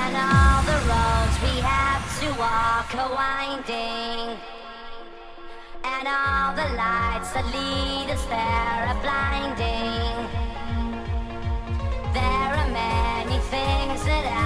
And all the roads we have to walk are winding. And all the lights that lead us there are blinding. There are many things that I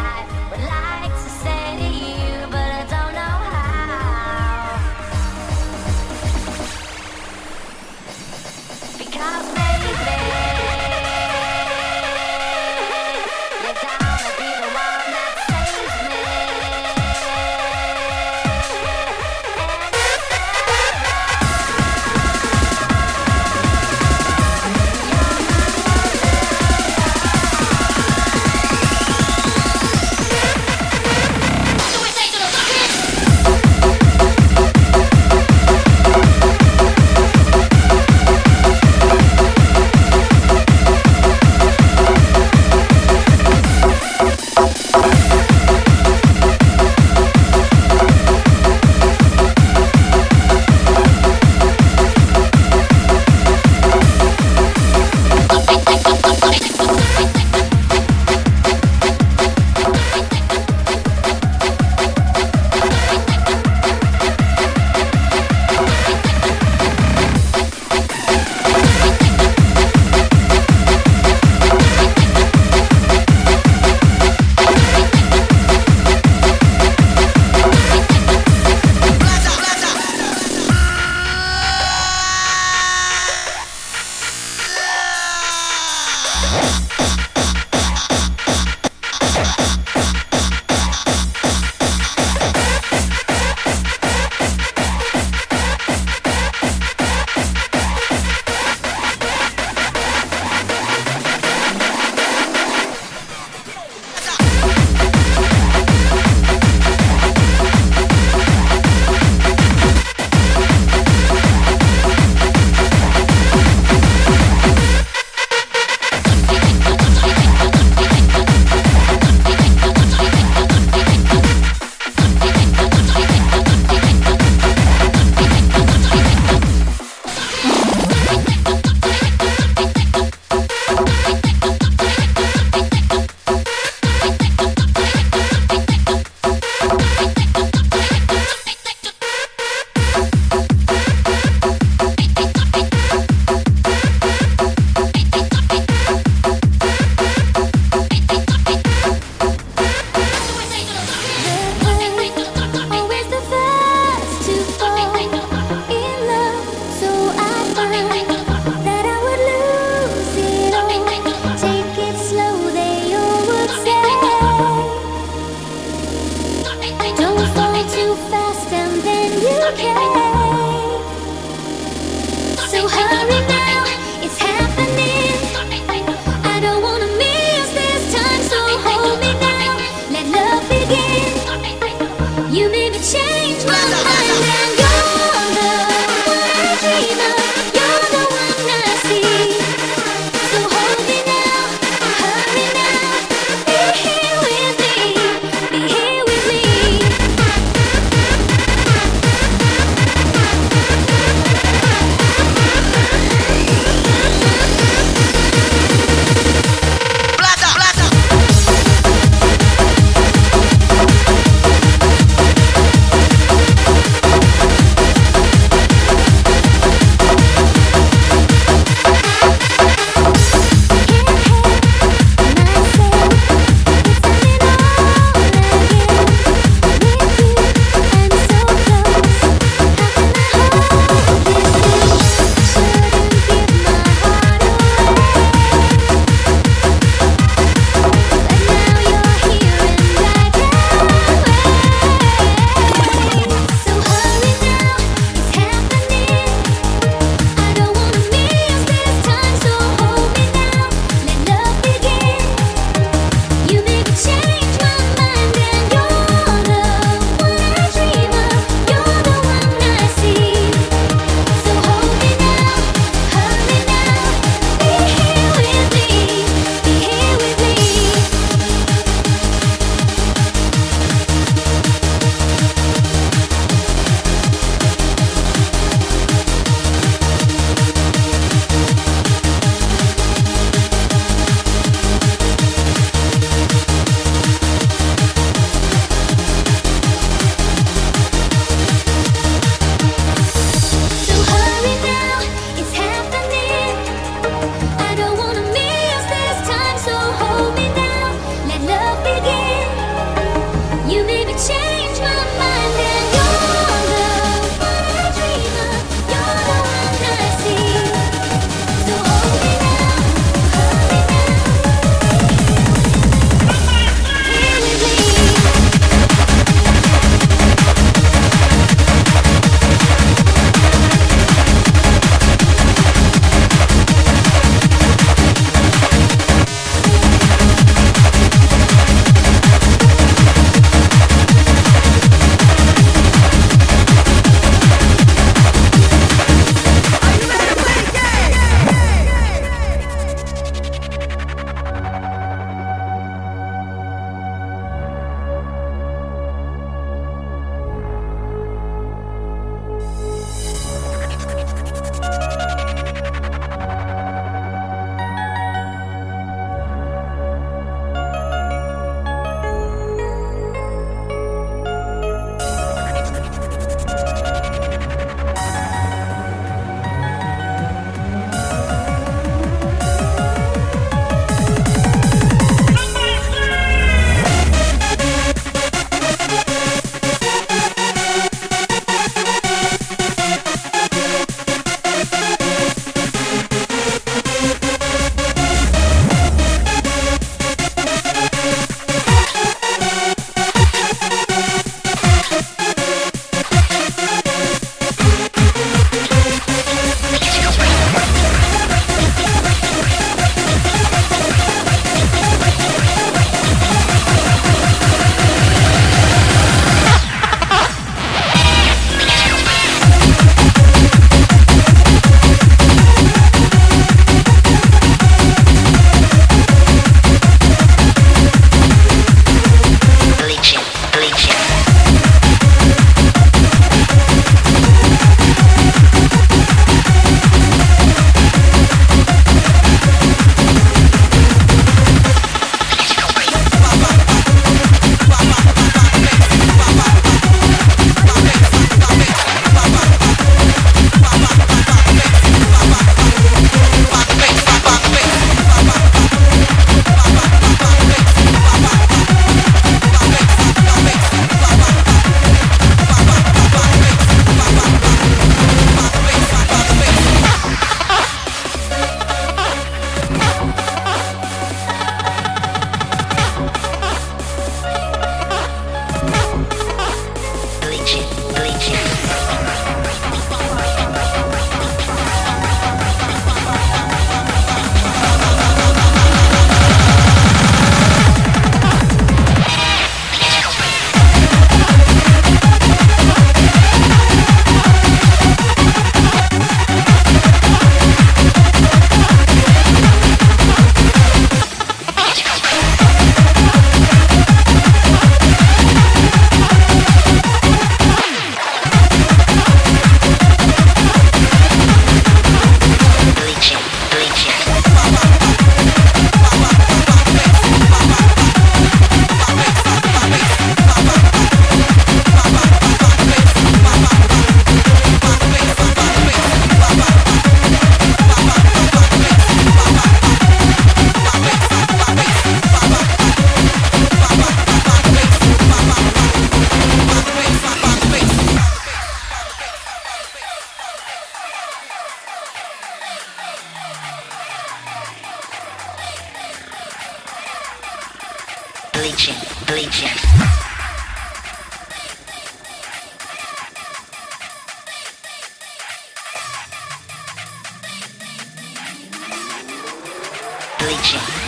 I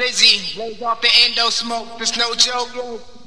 blizzy, blazed off the endo smoke. There's no joke.